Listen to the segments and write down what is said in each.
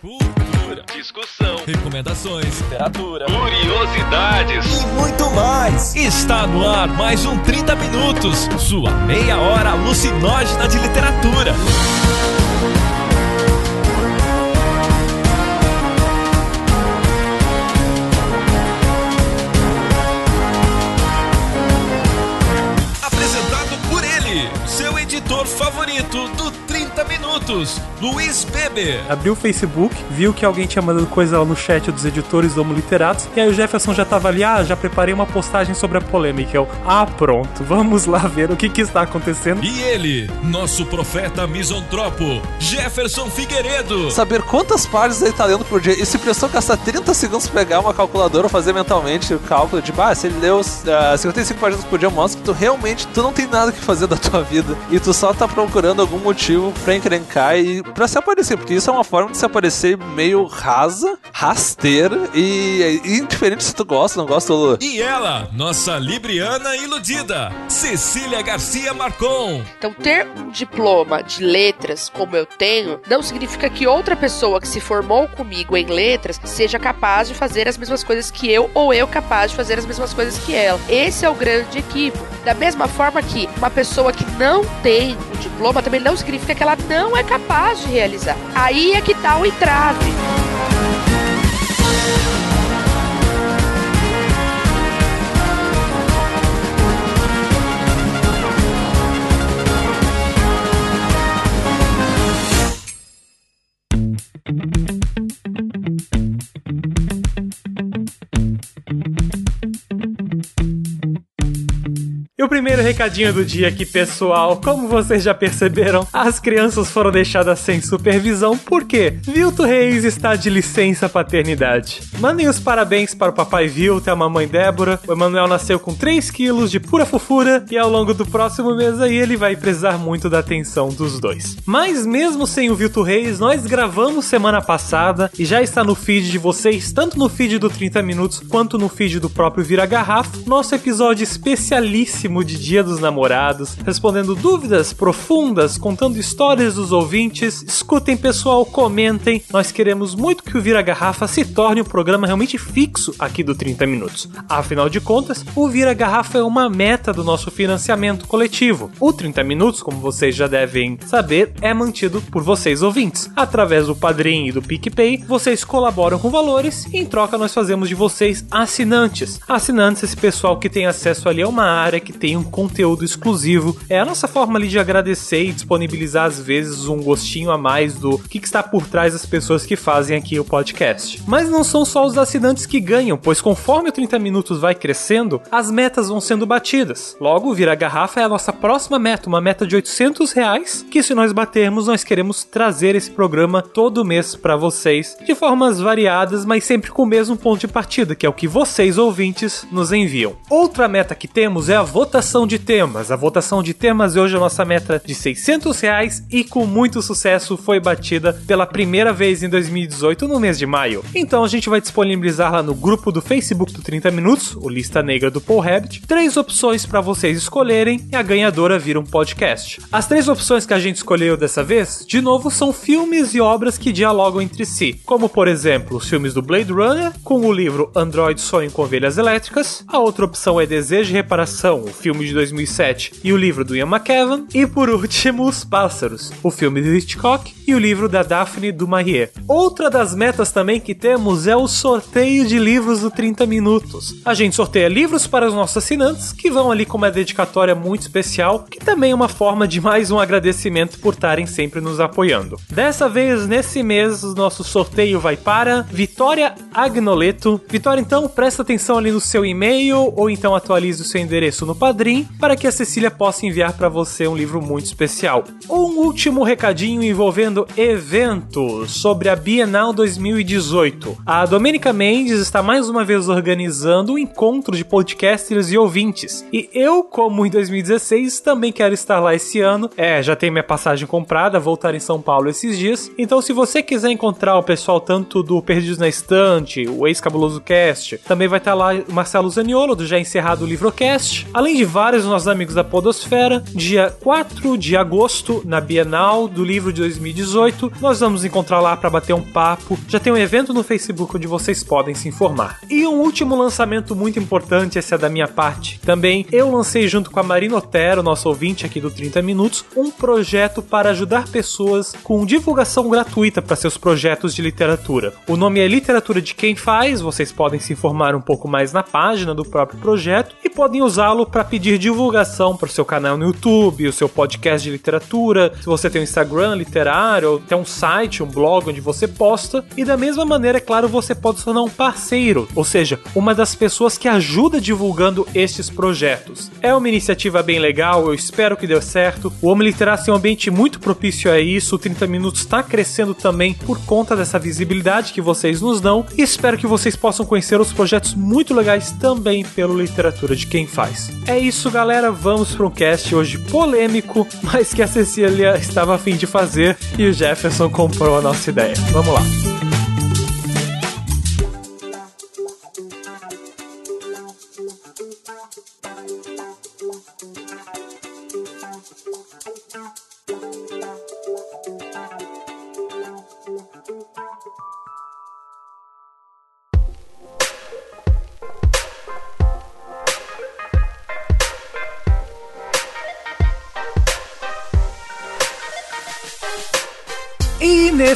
Cultura, discussão, recomendações, literatura, curiosidades. E muito mais. Está no ar mais um 30 Minutos, sua meia hora alucinógena de literatura. Apresentado por ele, seu editor favorito do 30 Minutos, Luiz Beber. Abriu o Facebook, viu que alguém tinha mandado coisa lá no chat dos editores do Homo Literatos, e aí o Jefferson já tava ali, ah, já preparei uma postagem sobre a polêmica. Eu, ah, pronto, vamos lá ver o que que está acontecendo. E ele, nosso profeta misantropo, Jefferson Figueiredo. Saber quantas páginas ele tá lendo por dia. E se precisou gastar 30 segundos pra pegar uma calculadora ou fazer mentalmente o cálculo de, ah, se ele leu uh, 55 páginas por dia, mostra que tu realmente tu não tem nada que fazer da tua vida. E tu só tá procurando algum motivo pra encrencar e pra se aparecer. Porque isso é uma forma de se aparecer meio rasa, rasteira e, indiferente se tu gosta, não gosta. Lu. E ela, nossa libriana iludida, Cecília Garcia Marcon. Então, ter um diploma de letras como eu tenho, não significa que outra pessoa que se formou comigo em letras seja capaz de fazer as mesmas coisas que eu ou eu capaz de fazer as mesmas coisas que ela. Esse é o grande equívoco. Da mesma forma que uma pessoa que não tem o diploma também não significa que ela não é capaz de realizar. Aí é que tá o entrave. E primeiro recadinho do dia aqui, pessoal, como vocês já perceberam, as crianças foram deixadas sem supervisão porque Vilto Reis está de licença paternidade. Mandem os parabéns para o papai Vilto e a mamãe Débora. O Emanuel nasceu com 3 quilos de pura fofura e ao longo do próximo mês aí ele vai precisar muito da atenção dos dois. Mas mesmo sem o Vilto Reis, nós gravamos semana passada e já está no feed de vocês, tanto no feed do 30 Minutos quanto no feed do próprio Vira Garrafa, nosso episódio especialíssimo de Dia dos Namorados, respondendo dúvidas profundas, contando histórias dos ouvintes. Escutem, pessoal, comentem. Nós queremos muito que o Vira Garrafa se torne um programa realmente fixo aqui do 30 Minutos. Afinal de contas, o Vira Garrafa é uma meta do nosso financiamento coletivo. O 30 Minutos, como vocês já devem saber, é mantido por vocês ouvintes. Através do Padrim e do PicPay, vocês colaboram com valores e em troca nós fazemos de vocês assinantes. Assinantes, esse pessoal que tem acesso ali a uma área que tem um conteúdo exclusivo. É a nossa forma ali de agradecer e disponibilizar às vezes um gostinho a mais do que, que está por trás das pessoas que fazem aqui o podcast. Mas não são só os assinantes que ganham, pois conforme o 30 minutos vai crescendo, as metas vão sendo batidas. Logo, virar garrafa é a nossa próxima meta, uma meta de 800 reais, que se nós batermos, nós queremos trazer esse programa todo mês para vocês, de formas variadas, mas sempre com o mesmo ponto de partida, que é o que vocês ouvintes nos enviam. Outra meta que temos é a votação votação de temas. A votação de temas hoje é a nossa meta de 600 reais e com muito sucesso foi batida pela primeira vez em 2018 no mês de maio. Então a gente vai disponibilizar lá no grupo do Facebook do 30 Minutos, o Lista Negra do Paul Rabbit, três opções para vocês escolherem e a ganhadora vira um podcast. As três opções que a gente escolheu dessa vez, de novo, são filmes e obras que dialogam entre si, como por exemplo os filmes do Blade Runner com o livro Android Sonho com Ovelhas Elétricas. A outra opção é Desejo e Reparação, o filme de 2007 e o livro do Ian McKellen. E por último, Os Pássaros, o filme do Hitchcock e o livro da Daphne du Maurier. Outra das metas também que temos é o sorteio de livros do 30 Minutos. A gente sorteia livros para os nossos assinantes que vão ali com uma dedicatória muito especial, que também é uma forma de mais um agradecimento por estarem sempre nos apoiando. Dessa vez, nesse mês, o nosso sorteio vai para Vitória Agnoleto. Vitória, então, presta atenção ali no seu e-mail ou então atualize o seu endereço no Padrim para que a Cecília possa enviar para você um livro muito especial. Um último recadinho envolvendo eventos sobre a Bienal 2018. A Domênica Mendes está mais uma vez organizando um encontro de podcasters e ouvintes. E eu, como em 2016, também quero estar lá esse ano. É, já tenho minha passagem comprada, voltar em São Paulo esses dias. Então, se você quiser encontrar o pessoal tanto do Perdidos na Estante, o ex-cabuloso cast, também vai estar lá Marcelo Zaniolo, do já encerrado Livrocast. Além e vários dos nossos amigos da Podosfera. Dia 4 de agosto, na Bienal do Livro de 2018, nós vamos encontrar lá para bater um papo. Já tem um evento no Facebook onde vocês podem se informar. E um último lançamento muito importante, esse é da minha parte. Também eu lancei junto com a Marina Otero, nosso ouvinte aqui do 30 Minutos, um projeto para ajudar pessoas com divulgação gratuita para seus projetos de literatura. O nome é Literatura de Quem Faz, vocês podem se informar um pouco mais na página do próprio projeto e podem usá-lo para pedir divulgação para o seu canal no YouTube, o seu podcast de literatura, se você tem um Instagram literário, ou tem um site, um blog onde você posta. E da mesma maneira, é claro, você pode se tornar um parceiro, ou seja, uma das pessoas que ajuda divulgando estes projetos. É uma iniciativa bem legal, eu espero que dê certo. O Homem Literário tem um ambiente muito propício a isso, o 30 Minutos está crescendo também por conta dessa visibilidade que vocês nos dão e espero que vocês possam conhecer os projetos muito legais também pelo Literatura de Quem Faz. É isso, galera, vamos para um cast hoje polêmico, mas que a Cecília estava a fim de fazer e o Jefferson comprou a nossa ideia. Vamos lá.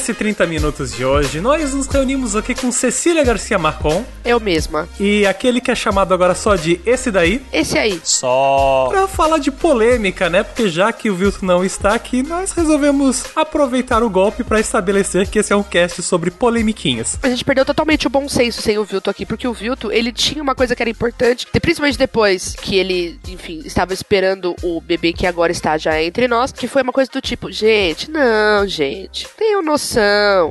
Nesse 30 minutos de hoje, nós nos reunimos aqui com Cecília Garcia Marcon Eu mesma. e aquele que é chamado agora só de esse daí, Esse aí. Só. pra falar de polêmica, né? Porque já que o Vilto não está aqui, nós resolvemos aproveitar o golpe pra estabelecer que esse é um cast sobre polemiquinhas. A gente perdeu totalmente o bom senso sem o Vilto aqui, porque o Vilto, ele tinha uma coisa que era importante, e principalmente depois que ele, enfim, estava esperando o bebê que agora está já entre nós, que foi uma coisa do tipo, gente, não, gente, tenham noção,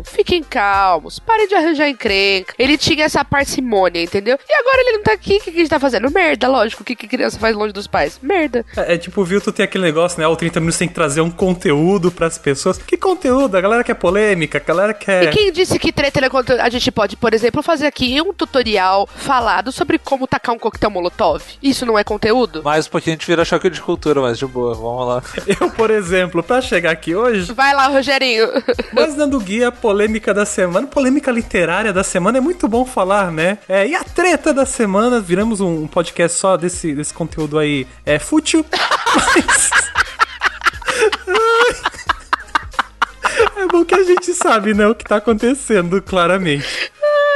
fiquem calmos, parem de arranjar encrenca. Ele tinha essa parcimônia, entendeu? E agora ele não tá aqui, o que que a gente tá fazendo? Merda, lógico, o que que criança faz longe dos pais? Merda. É, é tipo, o Vilto tem aquele negócio, né? O 30 minutos tem que trazer um conteúdo pras pessoas. Que conteúdo? A galera quer polêmica, a galera quer. E quem disse que treta é conteúdo? A gente pode, por exemplo, fazer aqui um tutorial falado sobre como tacar um coquetel molotov. Isso não é conteúdo? Mais um pouquinho a gente vira choque de cultura, mas de boa, vamos lá. Eu, por exemplo, pra chegar aqui hoje, Vai lá, Rogerinho. Mas dando guia polêmica da semana, polêmica literária da semana, é muito bom falar, né? É, e a treta da semana, viramos um, um podcast só desse, desse conteúdo aí é fútil. Mas... É bom que a gente sabe, né, o que tá acontecendo, claramente.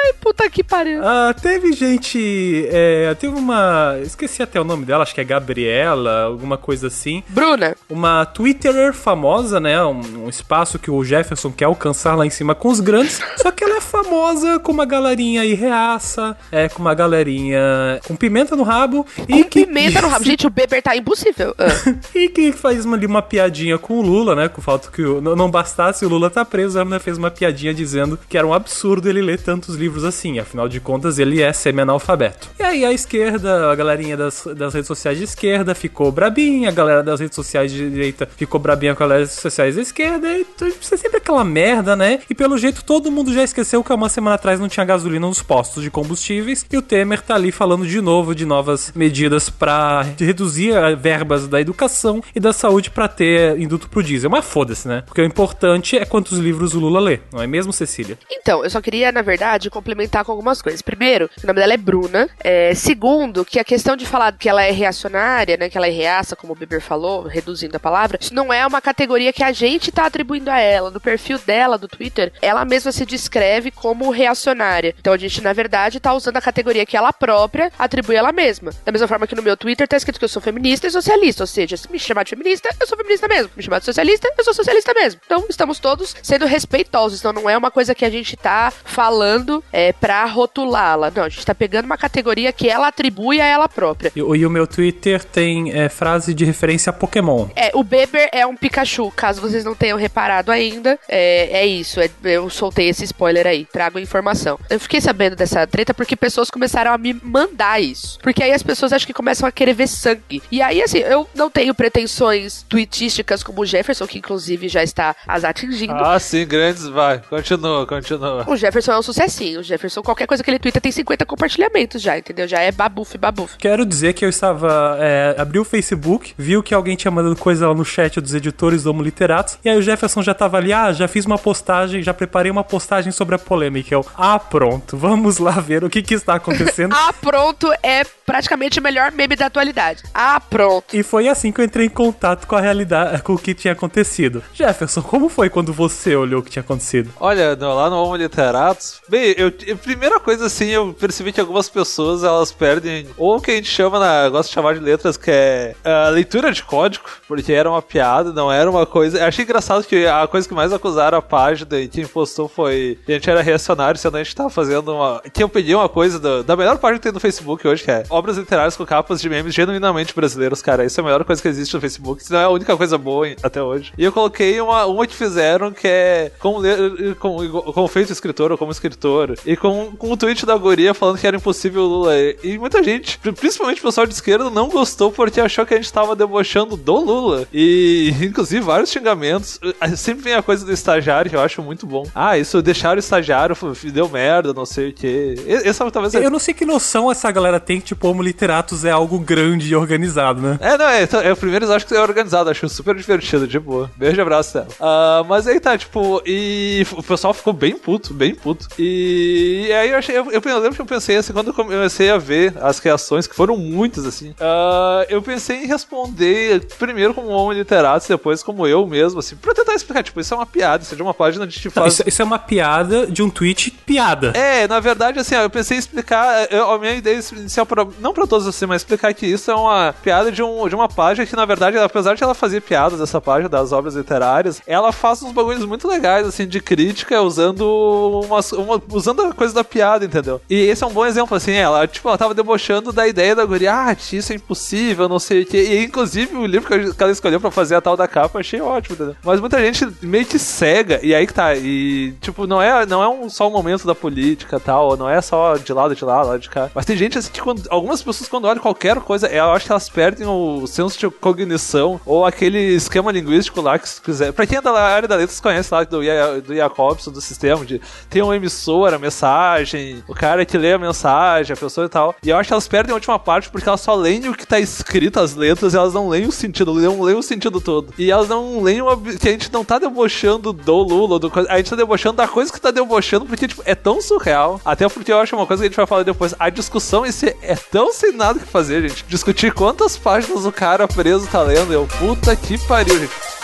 Ai, puta que pariu. Ah, teve gente. É, teve uma. Esqueci até o nome dela, acho que é Gabriela, alguma coisa assim. Bruna, Uma Twitterer famosa, né? Um, um espaço que o Jefferson quer alcançar lá em cima com os grandes. só que ela famosa com uma galerinha aí reaça, é, com uma galerinha com pimenta no rabo. e com que, pimenta no rabo. Gente, o Beber tá impossível. Ah. e que faz uma, ali uma piadinha com o Lula, né? Com o fato que o- não, bastasse o Lula tá preso, ela ainda fez uma piadinha dizendo que era um absurdo ele ler tantos livros assim. Afinal de contas, ele é semi-analfabeto. E aí a esquerda, a galerinha das, das redes sociais de esquerda ficou brabinha, a galera das redes sociais de direita ficou brabinha com as redes sociais da esquerda. E isso é sempre aquela merda, né? E pelo jeito todo mundo já esqueceu que há uma semana atrás não tinha gasolina nos postos de combustíveis. E o Temer tá ali falando de novo de novas medidas pra reduzir verbas da educação e da saúde pra ter induto pro diesel. Mas foda-se, né? Porque o importante é quantos livros o Lula lê, não é mesmo, Cecília? Então, eu só queria, na verdade, complementar com algumas coisas. Primeiro, o nome dela é Bruna. É, segundo, que a questão de falar que ela é reacionária, né? Que ela é reaça, como o Beber falou, reduzindo a palavra, isso não é uma categoria que a gente tá atribuindo a ela. No perfil dela, do Twitter, ela mesma se descreve como reacionária. Então a gente, na verdade, tá usando a categoria que ela própria atribui a ela mesma. Da mesma forma que no meu Twitter tá escrito que eu sou feminista e socialista. Ou seja, se me chamar de feminista, eu sou feminista mesmo. Me chamar de socialista, eu sou socialista mesmo. Então estamos todos sendo respeitosos. Então não é uma coisa que a gente tá falando é, pra rotulá-la. Não, a gente tá pegando uma categoria que ela atribui a ela própria. E, e o meu Twitter tem é, frase de referência a Pokémon. É, o Beber é um Pikachu, caso vocês não tenham reparado ainda. É, é isso, é- eu soltei esse spoiler aí. Trago informação. Eu fiquei sabendo dessa treta porque pessoas começaram a me mandar isso. Porque aí as pessoas acho que começam a querer ver sangue. E aí, assim, eu não tenho pretensões tweetísticas como o Jefferson, que inclusive já está as atingindo. Ah, sim, grandes, vai. Continua, continua. O Jefferson é um sucessinho. O Jefferson, qualquer coisa que ele twitta tem 50 compartilhamentos já, entendeu? Já é babuf, babuf. Quero dizer que eu estava. É, abri o Facebook, viu que alguém tinha mandado coisa lá no chat dos editores do Homo Literatos, e aí o Jefferson já tava ali, ah, já fiz uma postagem, já preparei uma postagem sobre a polêmica. Eu, ah, pronto, vamos lá ver o que, que está acontecendo. Ah, pronto é praticamente o melhor meme da atualidade. Ah, pronto. E foi assim que eu entrei em contato com a realidade, com o que tinha acontecido. Jefferson, como foi quando você olhou o que tinha acontecido? Olha, no- lá no Homo Literatus, bem, eu, eu- primeira coisa assim, eu percebi que algumas pessoas elas perdem, ou o que a gente chama, na, eu gosto de chamar de letras, que é a leitura de código, porque era uma piada, não era uma coisa. Eu achei engraçado que a coisa que mais acusaram a página e quem postou foi. A gente era reacionário, sendo a gente tava fazendo uma. Que eu peguei uma coisa do- da melhor página que tem no Facebook hoje, que é obras literárias com capas de memes genuinamente brasileiros, cara. Isso é a melhor coisa que existe no Facebook, se não é a única coisa boa até hoje. E eu coloquei uma, uma que fizeram que é como, ler, como, como feito escritor ou como escritor. E com, com o tweet da guria falando que era impossível o Lula. E, muita gente, principalmente o pessoal de esquerda, não gostou porque achou que a gente tava debochando do Lula. E inclusive vários xingamentos. Sempre vem a coisa do estagiário que eu acho muito bom. Ah, isso deixaram o estagiário, deu merda, não sei o que. Essa talvez Eu não sei que noção essa galera tem que, tipo, Homo Literatus é algo grande e organizado, né? É, não, é, é o primeiro eles acham que é organizado, acho super divertido, de boa. Beijo e abraço, Tela. Ah, mas aí tá, tipo, e o pessoal ficou bem puto, bem puto. E, aí eu achei, eu, eu, eu lembro que eu pensei assim, quando eu comecei a ver as reações, que foram muitas, assim, ah, eu pensei em responder primeiro como homem literato, depois como eu mesmo, assim, pra tentar explicar, tipo, isso é uma piada, isso é de uma página de te Não, faz. isso, isso é uma piada de um tweet piada. É, na verdade, assim, ó, eu pensei em explicar. eu- a minha ideia inicial, pra, não pra todos assim, mas explicar que isso é uma piada de, um, de uma página que, na verdade, apesar de ela fazer piadas dessa página das obras literárias, ela faz uns bagulhos muito legais, assim, de crítica, usando umas, uma, usando a coisa da piada, entendeu? E esse é um bom exemplo, assim, ela, tipo, ela tava debochando da ideia da guria, ah, isso é impossível, não sei o quê. E, inclusive, o livro que ela escolheu pra fazer a tal da capa, achei ótimo, entendeu? Mas muita gente meio que cega, e aí que tá, e, tipo, não é, não é um, só um momento da política tal, não é só de lado de lado de cá. Mas tem gente assim que quando, algumas pessoas quando olham qualquer coisa, eu acho que elas perdem o senso de cognição ou aquele esquema linguístico lá que se quiser. Pra quem é da área da letra, conhece lá do, do Jacobson, do sistema, de tem um emissor, a mensagem, o cara que lê a mensagem, a pessoa e tal. E eu acho que elas perdem a última parte porque elas só leem o que tá escrito, as letras, elas não leem o sentido, não leem o sentido todo. E elas não leem o que a gente não tá debochando do Lula, do a gente tá debochando da coisa que tá debochando, porque, tipo, é tão surreal. Até porque eu acho uma coisa que a gente vai falar depois. A discussão em si é tão sem nada que fazer, gente. Discutir quantas páginas o cara preso tá lendo. Eu, puta que pariu, gente.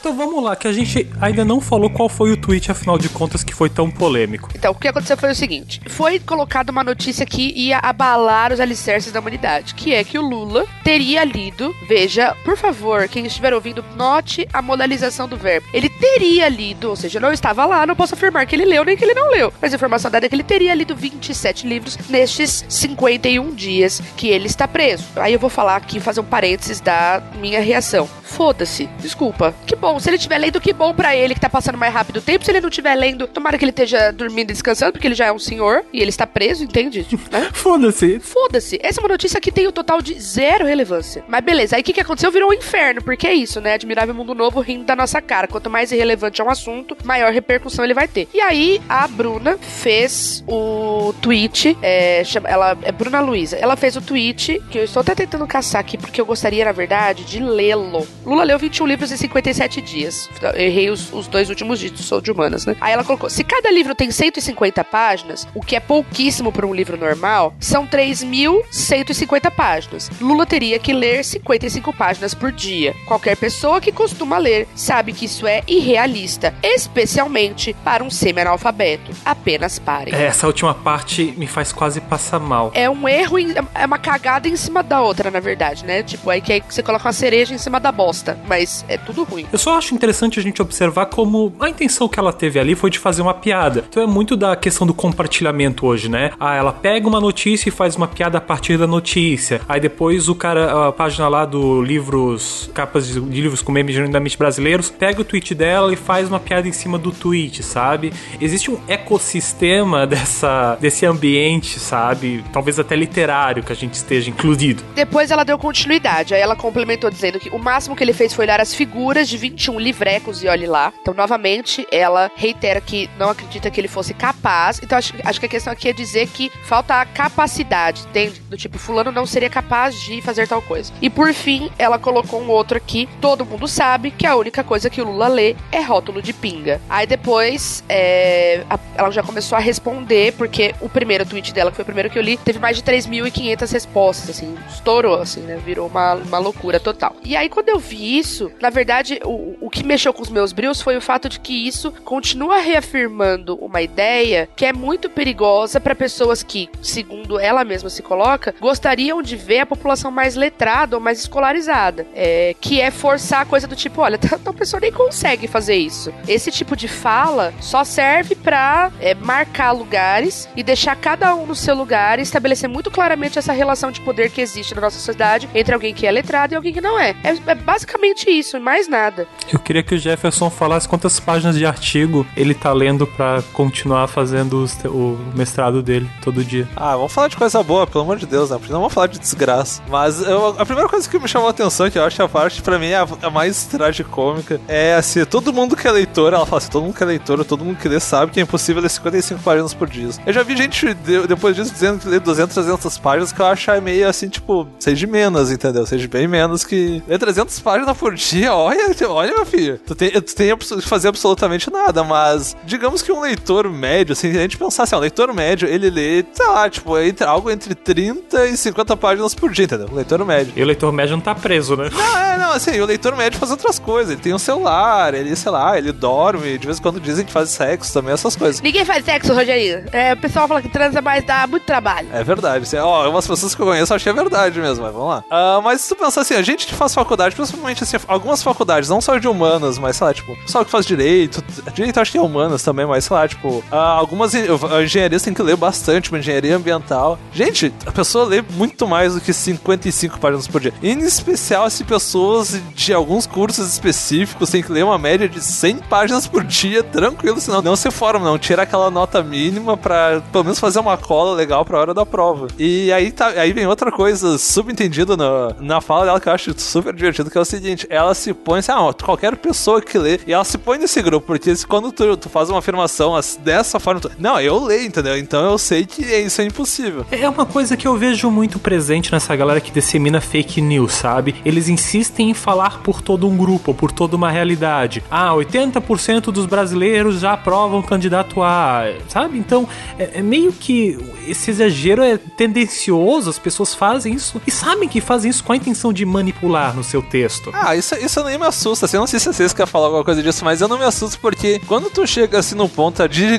Então vamos lá, que a gente ainda não falou qual foi o tweet, afinal de contas, que foi tão polêmico. Então, o que aconteceu foi o seguinte: foi colocada uma notícia que ia abalar os alicerces da humanidade, que é que o Lula teria lido. Veja, por favor, quem estiver ouvindo, note a modalização do verbo. Ele teria lido, ou seja, não estava lá, não posso afirmar que ele leu nem que ele não leu. Mas a informação dada é que ele teria lido 27 livros nestes 51 dias que ele está preso. Aí eu vou falar aqui, fazer um parênteses da minha reação. Foda-se, desculpa. Que bom, se ele estiver lendo, que bom pra ele que tá passando mais rápido o tempo. Se ele não estiver lendo, tomara que ele esteja dormindo e descansando, porque ele já é um senhor e ele está preso, entende? Né? Foda-se. Foda-se. Essa é uma notícia que tem o total de zero relevância. Mas beleza, aí o que, que aconteceu? Virou um inferno, porque é isso, né? Admirável Mundo Novo rindo da nossa cara. Quanto mais irrelevante é um assunto, maior repercussão ele vai ter. E aí, a Bruna fez o tweet, é, chama- ela é Bruna Luiza. Ela fez o tweet, que eu estou até tentando caçar aqui, porque eu gostaria, na verdade, de lê-lo. Lula leu 21 livros em 57 dias. Eu errei os, os dois últimos dias, sou de humanas, né? Aí ela colocou: se cada livro tem 150 páginas, o que é pouquíssimo para um livro normal, são 3.150 páginas. Lula teria que ler 55 páginas por dia. Qualquer pessoa que costuma ler sabe que isso é irrealista, especialmente para um semi-analfabeto. Apenas pare. É, Essa última parte me faz quase passar mal. É um erro, em- é uma cagada em cima da outra, na verdade, né? Tipo, aí que você coloca uma cereja em cima da bosta, mas é tudo ruim. Eu só só acho interessante a gente observar como a intenção que ela teve ali foi de fazer uma piada. Então é muito da questão do compartilhamento hoje, né? Ah, ela pega uma notícia e faz uma piada a partir da notícia. Aí depois o cara, a página lá do livros, capas de, de livros com memes genuinamente brasileiros, pega o tweet dela e faz uma piada em cima do tweet, sabe? Existe um ecossistema dessa, desse ambiente, sabe? Talvez até literário que a gente esteja incluído. Depois ela deu continuidade, aí ela complementou dizendo que o máximo que ele fez foi olhar as figuras de 21 livrecos e olhe lá. Então, novamente, ela reitera que não acredita que ele fosse capaz. Então, acho, acho que a questão aqui é dizer que falta a capacidade, entende? Do tipo, fulano não seria capaz de fazer tal coisa. E por fim, ela colocou um outro aqui. Todo mundo sabe que a única coisa que o Lula lê é rótulo de pinga. Aí depois, é, a, ela já começou a responder, porque o primeiro tweet dela, que foi o primeiro que eu li, teve mais de 3.500 respostas, assim, estourou, assim, né? Virou uma, uma loucura total. E aí, quando eu vi isso, na verdade, o, o que mexeu com os meus brilhos foi o fato de que isso continua reafirmando uma ideia que é muito perigosa para pessoas que, segundo ela mesma se coloca, gostariam de ver a população mais letrada ou mais escolarizada. É, que é forçar a coisa do tipo, olha, tal pessoa nem consegue fazer isso. Esse tipo de fala só serve para é, marcar lugares e deixar cada um no seu lugar e estabelecer muito claramente essa relação de poder que existe na nossa sociedade entre alguém que é letrado e alguém que não é. É, é basicamente isso, mais nada. Eu queria que o Jefferson falasse quantas páginas de artigo ele tá lendo para continuar fazendo os, o mestrado dele todo dia. Ah, vamos falar de coisa boa, pelo amor de Deus, né? Porque não vamos falar de desgraça. Mas eu, a primeira coisa que me chamou a atenção, que eu acho a parte, pra mim, é a, a mais tragicômica, é assim, todo mundo que é leitor, ela fala assim, todo mundo que é leitor, todo mundo que lê sabe que é impossível ler 55 páginas por dia. Eu já vi gente, de, depois disso, dizendo que lê 200, 300 páginas, que eu acho meio assim, tipo, seja menos, entendeu? Seja bem menos que ler 300 páginas por dia, olha, olha, meu filho, tu tem, tu tem que fazer absolutamente nada, mas digamos que um leitor médio, assim, a gente pensar assim, ó, um leitor médio, ele lê, sei lá, tipo, entre, algo entre 30 e 50 páginas por dia, entendeu? Um leitor médio. E o leitor médio não tá preso, né? Não, é, não, assim, o leitor médio faz outras coisas, ele tem um celular, ele, sei lá, ele dorme, de vez em quando dizem que faz sexo também, essas coisas. Ninguém faz sexo, Rogerinho. É, o pessoal fala que transa, mas dá muito trabalho. É verdade, assim, ó, umas pessoas que eu conheço achei é verdade mesmo, mas vamos lá. Uh, mas se tu pensar assim, a gente que faz faculdade, principalmente assim, algumas faculdades, não só de humanas, mas sei lá, tipo, pessoal que faz direito, direito acho que é humanas também, mas sei lá, tipo, uh, algumas engenharias tem que ler bastante, uma engenharia ambiental. Gente, a pessoa lê muito mais do que 55 páginas por dia. Em especial se pessoas de alguns cursos específicos têm que ler uma média de 100 páginas por dia, tranquilo, senão não se forma, não. Tira aquela nota mínima pra pelo menos fazer uma cola legal pra hora da prova. E aí, tá, aí vem outra coisa subentendida na, na fala dela que eu acho super divertido, que é o seguinte: ela se põe assim, ah, qualquer pessoa que lê, e ela se põe nesse grupo, porque quando tu, tu faz uma afirmação dessa forma, tu, não, eu leio, entendeu? Então eu sei que isso é impossível. É uma coisa que eu vejo muito presente nessa galera que dissemina fake news, sabe? Eles insistem em falar por todo um grupo, por toda uma realidade. Ah, 80% dos brasileiros já aprovam candidato A, sabe? Então, é, é meio que esse exagero é tendencioso, as pessoas fazem isso e sabem que fazem isso com a intenção de manipular no seu texto. Ah, isso, isso nem me assusta, assim, eu não sei se vocês querem falar alguma coisa disso, mas eu não me assusto porque quando tu chega assim no ponto de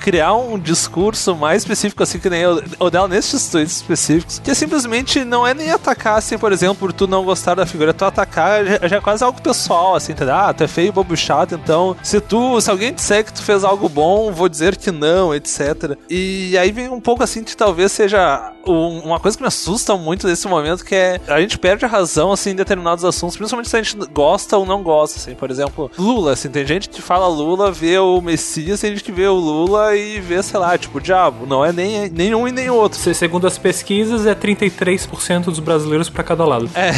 criar um discurso mais específico, assim, que nem o, dela nesses tweets específicos, que simplesmente não é nem atacar, assim, por exemplo, por tu não gostar da figura, tu atacar já, já é quase algo pessoal, assim, entendeu? Ah, tu é feio, bobo chato, então se tu, se alguém disser que tu fez algo bom, vou dizer que não, etc. E aí vem um pouco assim de talvez seja um, uma coisa que me assusta muito nesse momento, que é a gente perde a razão, assim, em determinados assuntos, principalmente se a gente gosta ou não gosta, assim, por exemplo, Lula, assim, tem gente que fala Lula, vê o Messias, tem gente que vê o Lula e vê, sei lá, tipo, o diabo, não é nem, nem um e nem outro. Segundo as pesquisas, é 33% dos brasileiros para cada lado. É,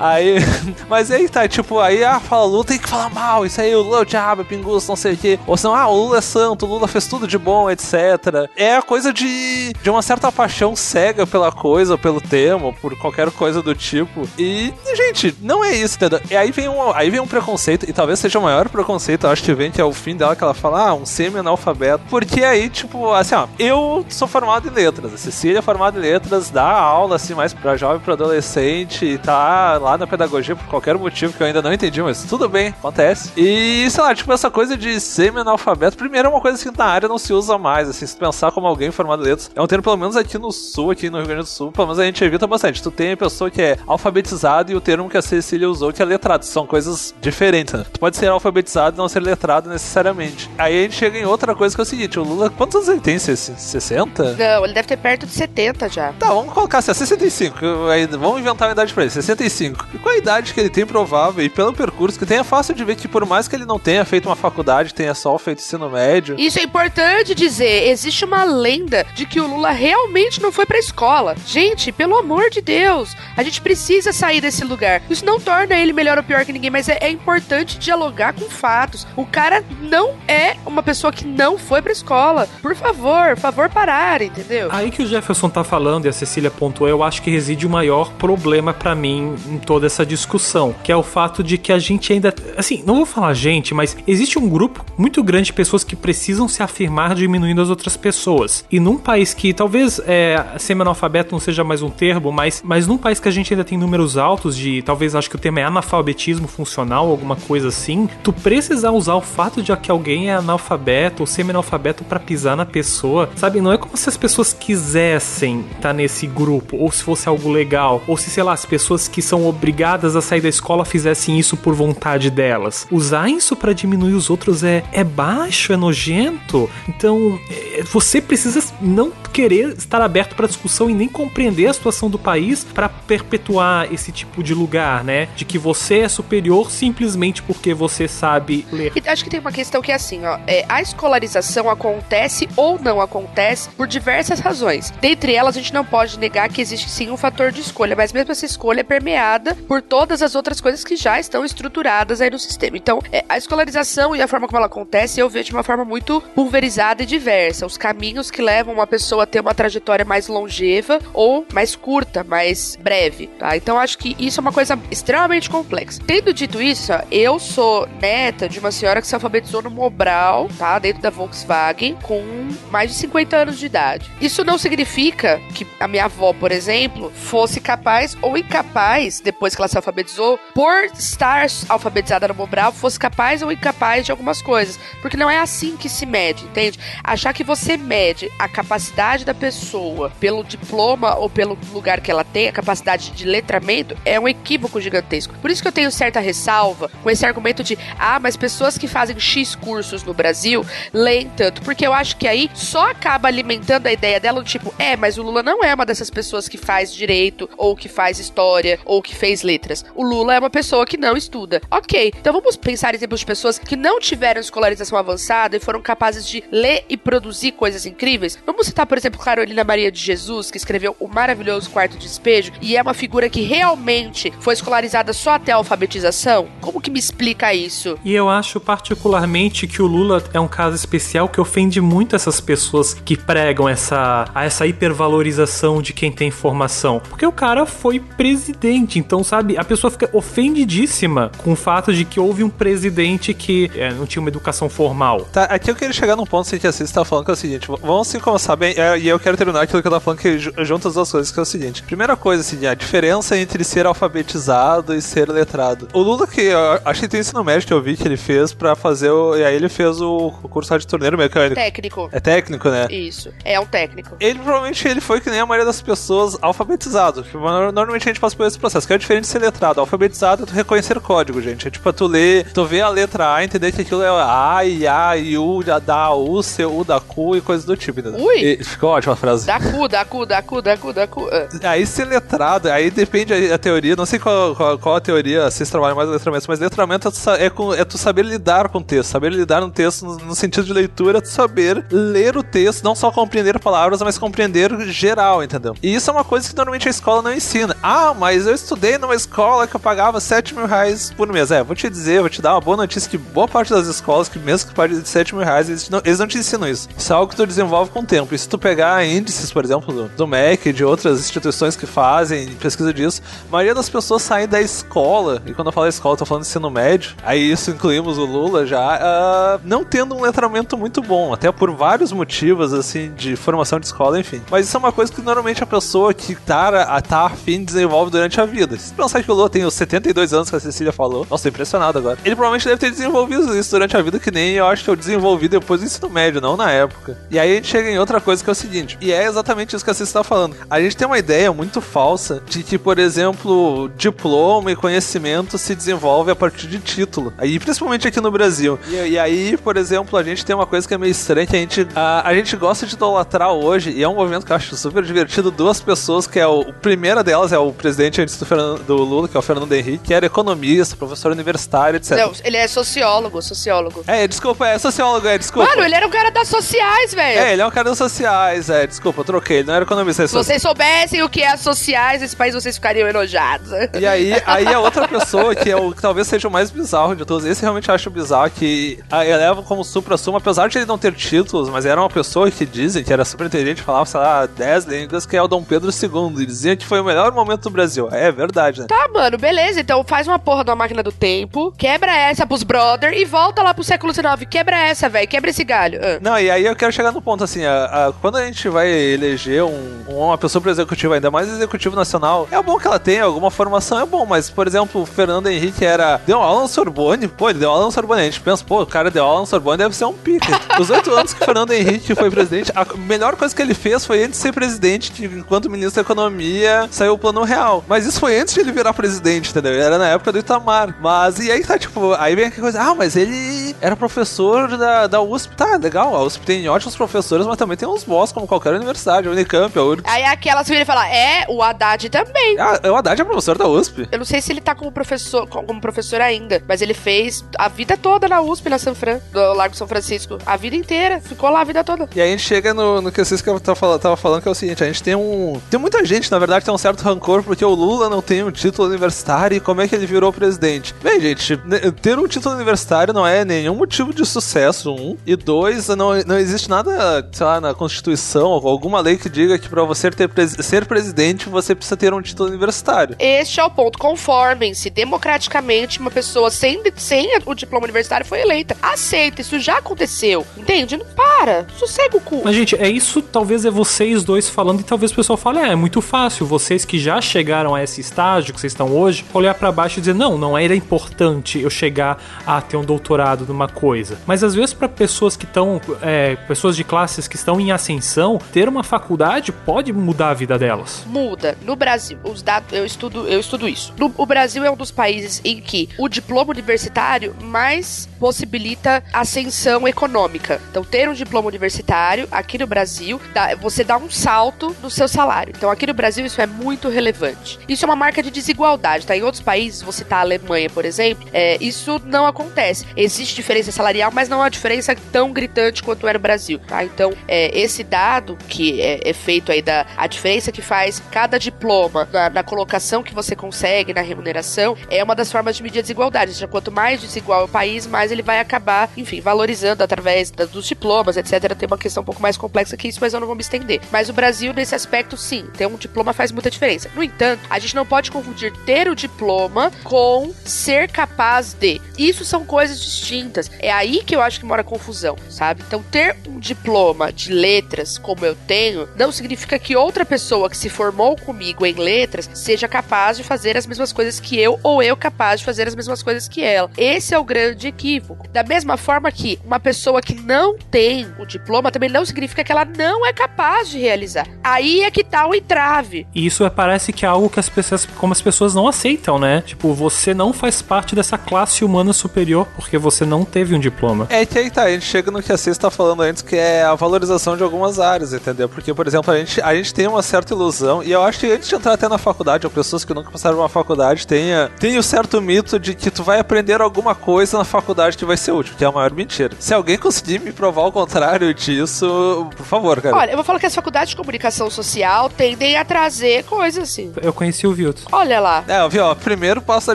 aí, mas aí tá, tipo, aí, ah, fala Lula, tem que falar mal, isso aí, o Lula é o diabo, é pinguço, não sei o quê, ou senão, ah, o Lula é santo, o Lula fez tudo de bom, etc. É a coisa de, de uma certa paixão cega pela coisa, pelo tema, por qualquer coisa do tipo. E, gente, não é isso, entendeu? E aí vem um, aí vem um preconceito, e talvez seja o maior preconceito, acho que vem, que é o fim dela, que ela fala, ah, um semi-analfabeto. Porque aí, tipo, assim, ó, eu sou formado em letras, a Cecília é formada em letras, dá aula, assim, mais pra jovem, pra adolescente, e tá lá lá na pedagogia por qualquer motivo que eu ainda não entendi, mas tudo bem, acontece. E, sei lá, tipo, essa coisa de semi-analfabeto, primeiro é uma coisa que na área não se usa mais, assim, se pensar como alguém formado em letras, é um termo, pelo menos aqui no sul, aqui no Rio Grande do Sul, pelo menos a gente evita bastante. Tu tem a pessoa que é alfabetizada e o termo que a Cecília usou que é letrado, são coisas diferentes, né? Tu pode ser alfabetizado e não ser letrado necessariamente. Aí a gente chega em outra coisa que é o seguinte, o Lula, quantos anos ele tem? 60? Não, ele deve ter perto de 70 já. Tá, vamos colocar assim, 65. Aí, vamos inventar uma idade pra ele, 65. E com a idade que ele tem provável e pelo percurso que tem, é fácil de ver que por mais que ele não tenha feito uma faculdade, tenha só feito ensino médio. Isso é importante dizer. Existe uma lenda de que o Lula realmente não foi pra escola. Gente, pelo amor de Deus, a gente precisa sair desse lugar. Isso não torna ele melhor ou pior que ninguém, mas é, é importante dialogar com fatos. O cara não é uma pessoa que não foi pra escola. Por favor, favor parar, entendeu? Aí que o Jefferson tá falando e a Cecília pontuou, eu acho que reside o maior problema pra mim em toda essa discussão, que é o fato de que a gente ainda, assim, não vou falar gente, mas existe um grupo muito grande de pessoas que precisam se afirmar diminuindo as outras pessoas. E num país que talvez é, semi-analfabeto não seja mais um termo, mas, mas num país que a gente ainda tem números altos de, talvez acho que o tema é analfabetismo funcional, alguma coisa assim, tu precisa usar o fato de que alguém é analfabeto ou semi-analfabeto para pisar na pessoa, sabe? Não é como se as pessoas quisessem estar tá nesse grupo, ou se fosse algo legal, ou se, sei lá, as pessoas que são obrigadas a sair da escola fizessem isso por vontade delas. Usar isso para diminuir os outros é, é baixo, é nojento. Então, é, você precisa não querer estar aberto para discussão e nem compreender a situação do país para perpetuar esse tipo de lugar, né? De que você é superior simplesmente porque você sabe ler. E acho que tem uma questão que é assim, ó. É, a escolarização acontece ou não acontece por diversas razões. Dentre elas, a gente não pode negar que existe sim um fator de escolha, mas mesmo essa escolha é permeada por todas as outras coisas que já estão estruturadas aí no sistema. Então, é, a escolarização e a forma como ela acontece, eu vejo de uma forma muito pulverizada e diversa. Os caminhos que levam uma pessoa a ter uma trajetória mais longeva ou mais curta, mais breve, tá? Então, acho que isso é uma coisa extremamente complexa. Tendo dito isso, eu sou neta de uma senhora que se alfabetizou no Mobral, tá? Dentro da Volkswagen, com mais de 50 anos de idade. Isso não significa que a minha avó, por exemplo, fosse capaz ou incapaz, depois que ela se alfabetizou, por estar alfabetizada no Mobral, fosse capaz ou incapaz de algumas coisas. Porque não é assim que se mede, entende? Achar que você mede a capacidade da pessoa pelo diploma ou pelo lugar que ela tem, a capacidade de letramento, é um equívoco gigantesco. Por isso que eu tenho certa ressalva com esse argumento de, ah, mas pessoas que fazem X cursos no Brasil leem tanto. Porque eu acho que aí só acaba alimentando a ideia dela do tipo, é, mas o Lula não é uma dessas pessoas que faz direito, ou que faz história, ou que fez letras. O Lula é uma pessoa que não estuda. Ok, então vamos pensar em exemplos de pessoas que não tiveram escolarização avançada e foram capazes de ler e produzir coisas incríveis. Vamos citar, por exemplo, Carolina Maria de Jesus, que escreveu o maravilhoso Quarto de Despejo, e é uma figura que realmente foi escolarizada só até a alfabetização? Como que me explica isso? E eu acho particularmente que o Lula é um caso especial que ofende muito essas pessoas que pregam essa, essa hipervalorização de quem tem formação. Porque o cara foi presidente, então, sabe, a pessoa fica ofendidíssima com o fato de que houve um presidente que é, não tinha uma educação formal. Tá, aqui eu queria chegar num ponto assim, que a Cis tá falando que é o seguinte: vamos se começar bem, é, e eu quero terminar aquilo que eu tava falando, que junta as duas coisas, que é o seguinte: primeira coisa, assim, a diferença entre ser alfabetizado e ser letrado. O Lula, que eu acho que tem ensino médio que eu vi que ele fez pra fazer o. E aí ele fez o, o curso de torneiro mecânico. Técnico. É técnico, né? Isso. É um técnico. Ele provavelmente ele foi que nem a maioria das pessoas alfabetizado. Normalmente a gente passa por esse processo, que é diferente de ser letrado. Alfabetizado é tu reconhecer código, gente. É tipo tu ler, tu ver a letra A, entender que aquilo é A, I, A, I, U, da U, C, U, da Q e coisas do tipo. Entendeu? Ui! E ficou ótima a frase. Da Q, da Q, da Q, da Q, da Q. Ah. Aí ser letrado, aí depende a, a teoria, não sei qual, qual, qual, a teoria, se trabalha mais letramento, mas letramento é tu, é, com, é tu saber lidar com o texto, saber lidar no texto no, no sentido de leitura, tu saber ler o texto, não só compreender palavras, mas compreender geral, entendeu? E isso é uma coisa que normalmente a escola não ensina. Ah, mas eu estudei numa escola que eu pagava 7 mil reais por mês. É, vou te dizer, vou te dar uma boa notícia que boa parte das escolas, que mesmo que pague de 7 mil reais, eles não, eles não te ensinam isso. Isso é algo que tu desenvolve com o tempo. E se tu pegar índices, por exemplo, do, do MEC, de outras instituições que fazem pesquisa disso, a maioria das pessoas saem da escola, e quando eu falo escola, eu tô falando ensino médio, aí isso incluímos o Lula já, uh, não tendo um letramento muito bom, até por vários motivos, assim, de formação de escola, enfim. Mas isso é uma coisa que normalmente a pessoa que tá, tá afim desenvolve durante a vida. Se pensar que o Lula tem os 72 anos que a Cecília falou, nossa, tô impressionado agora. Ele provavelmente deve ter desenvolvido isso durante a vida, que nem eu acho que eu desenvolvi depois do ensino médio, não na época. E aí a gente chega em outra coisa que é o seguinte, e é exatamente isso que a Cecília tá falando. A gente tem uma ideia muito falsa de que, por exemplo, diploma e conhecimento se desenvolve a partir de título. Aí, principalmente aqui no Brasil. E, e aí, por exemplo, a gente tem uma coisa que é meio estranha, que a gente, a, a gente gosta de idolatrar hoje, e é um movimento que eu acho super divertido, duas pessoas, que é o, a primeira delas é o presidente antes do, Fernando, do Lula, que é o Fernando Henrique, que era economista, professor universitário, etc. Não, ele é sociólogo, sociólogo. É, desculpa, é sociólogo, é, desculpa. Mano, ele era um cara das sociais, velho. É, ele é um cara das sociais, é, desculpa, eu troquei, ele não era economista. Se vocês soubessem o que é as sociais nesse país, vocês ficariam enojados. E aí, aí a outra pessoa, que é o que talvez seja o mais bizarro de todos, esse realmente acho bizarro, que a eleva como supra-sumo, apesar de ele não ter títulos, mas era uma pessoa que dizem que era super inteligente, falava, sei lá, 10 línguas, que é o Dom Pedro II, e dizia que foi o melhor momento do Brasil. É verdade, né? Tá, mano, beleza. Então faz uma porra de uma máquina do tempo, quebra essa pros brother e volta lá pro século XIX. Quebra essa, velho. Quebra esse galho. Ah. Não, e aí eu quero chegar no ponto assim, a, a- quando a gente vai eleger um- uma pessoa pro executivo, ainda mais executivo nacional, é bom que ela tenha alguma formação, é bom, mas, por exemplo, o Fernando Henrique era. Deu aula no Sorbonne, pô, ele deu aula no Sorbonne. A gente pensa, pô, o cara deu aula no Sorbonne deve ser um pique. Os oito anos que o Fernando Henrique foi presidente, a melhor coisa que ele fez foi antes de ser presidente, que, enquanto ministro da Economia, saiu o plano real. Mas isso foi antes de ele virar presidente, entendeu? Era na época do Itamar. Mas e aí tá, tipo, aí vem aquela coisa, ah, mas ele era professor da, da USP. Tá, legal, a USP tem ótimos professores, mas também tem uns boss como qualquer universidade, a Unicamp, a URGS. Aí aquela se vira e fala: É, o Haddad também. Ah, o Haddad é professor da USP. Eu não sei se ele tá como professor, como professor ainda, mas ele fez a vida toda na USP, na San Fran, do Largo São Francisco. A vida inteira. Ficou lá a vida toda. E aí a gente chega no, no que vocês que eu tava falando, tava falando, que é o seguinte, a gente tem um... Tem muita gente, na verdade, que tem um certo rancor porque o Lula não tem um título universitário e como é que ele virou presidente. Bem, gente, ne- ter um título universitário não é nenhum motivo de sucesso, um. E dois, não, não existe nada, sei lá, na Constituição ou alguma lei que diga que pra você ter ser presidente você precisa ter um título universitário. Este é o ponto. Conformem-se. Democraticamente, uma pessoa sem, sem o diploma universitário foi eleita. Aceita, isso já aconteceu. Entende? Não para. Sossega o cu. Mas, gente, é isso, talvez é vocês dois falando, e talvez o pessoal fale, é, é muito fácil, vocês que já chegaram a esse estágio que vocês estão hoje, olhar pra baixo e dizer, não, não era importante eu chegar a ter um doutorado numa coisa. Mas às vezes pra pessoas que estão, é, pessoas de classes que estão em ascensão, ter uma faculdade pode mudar a vida delas. muda. No Brasil, os dados, eu estudo, eu estudo isso. No- o Brasil é um dos países em que o diploma universitário mais possibilita ascensão econômica. Então, ter um diploma universitário aqui no Brasil, dá- você dá um salto no seu salário. Então, aqui no Brasil isso é muito relevante. Isso é uma marca de desigualdade, tá? Em outros países, você tá a Alemanha, por exemplo, é, isso não acontece. Existe diferença salarial, mas não uma diferença tão gritante quanto é no Brasil, tá? Então, é, esse dado que é, é feito aí da a diferença que faz cada diploma na, na colocação que você consegue na remuneração é uma das formas de medir a desigualdade. Ou seja, quanto mais desigual é o país, mais ele vai acabar, enfim, valorizando através da- dos diplomas, etc. Tem uma questão um pouco mais complexa que isso, mas eu não vou me estender. Mas o Brasil, nesse aspecto, sim, ter um diploma faz muita diferença. No entanto, a gente não pode confundir ter o diploma com ser capaz de. Isso são coisas distintas. É aí que eu acho que mora a confusão, sabe? Então, ter um diploma de letras, como eu tenho, não significa que outra pessoa que se formou comigo em letras seja capaz de fazer as mesmas coisas que eu, ou eu capaz de fazer as mesmas coisas que ela. Esse é o grande equívoco. Da mesma forma que uma pessoa que não tem o diploma também não significa que ela não é capaz de realizar. Aí é que tá o entrave. Isso é, parece que é algo que as pessoas, como as pessoas não aceitam, né? Tipo, você não faz parte dessa classe humana superior porque você não teve um diploma. É que aí tá, a gente chega no que a Cês tá falando antes, que é a valorização de algumas áreas, entendeu? Porque, por exemplo, a gente, a gente tem uma certa ilusão, e eu acho que antes de entrar até na faculdade, ou pessoas que nunca passaram uma faculdade, tenha, tem o certo mito de que tu vai aprender alguma coisa na faculdade que vai ser útil, que é a maior mentira. Se alguém conseguir me provar o contrário disso, por favor, cara. Olha, eu vou falar que as faculdades de comunicação social tendem a trazer coisas assim. Eu conheci o Olha lá. É, viu, ó, primeiro passo da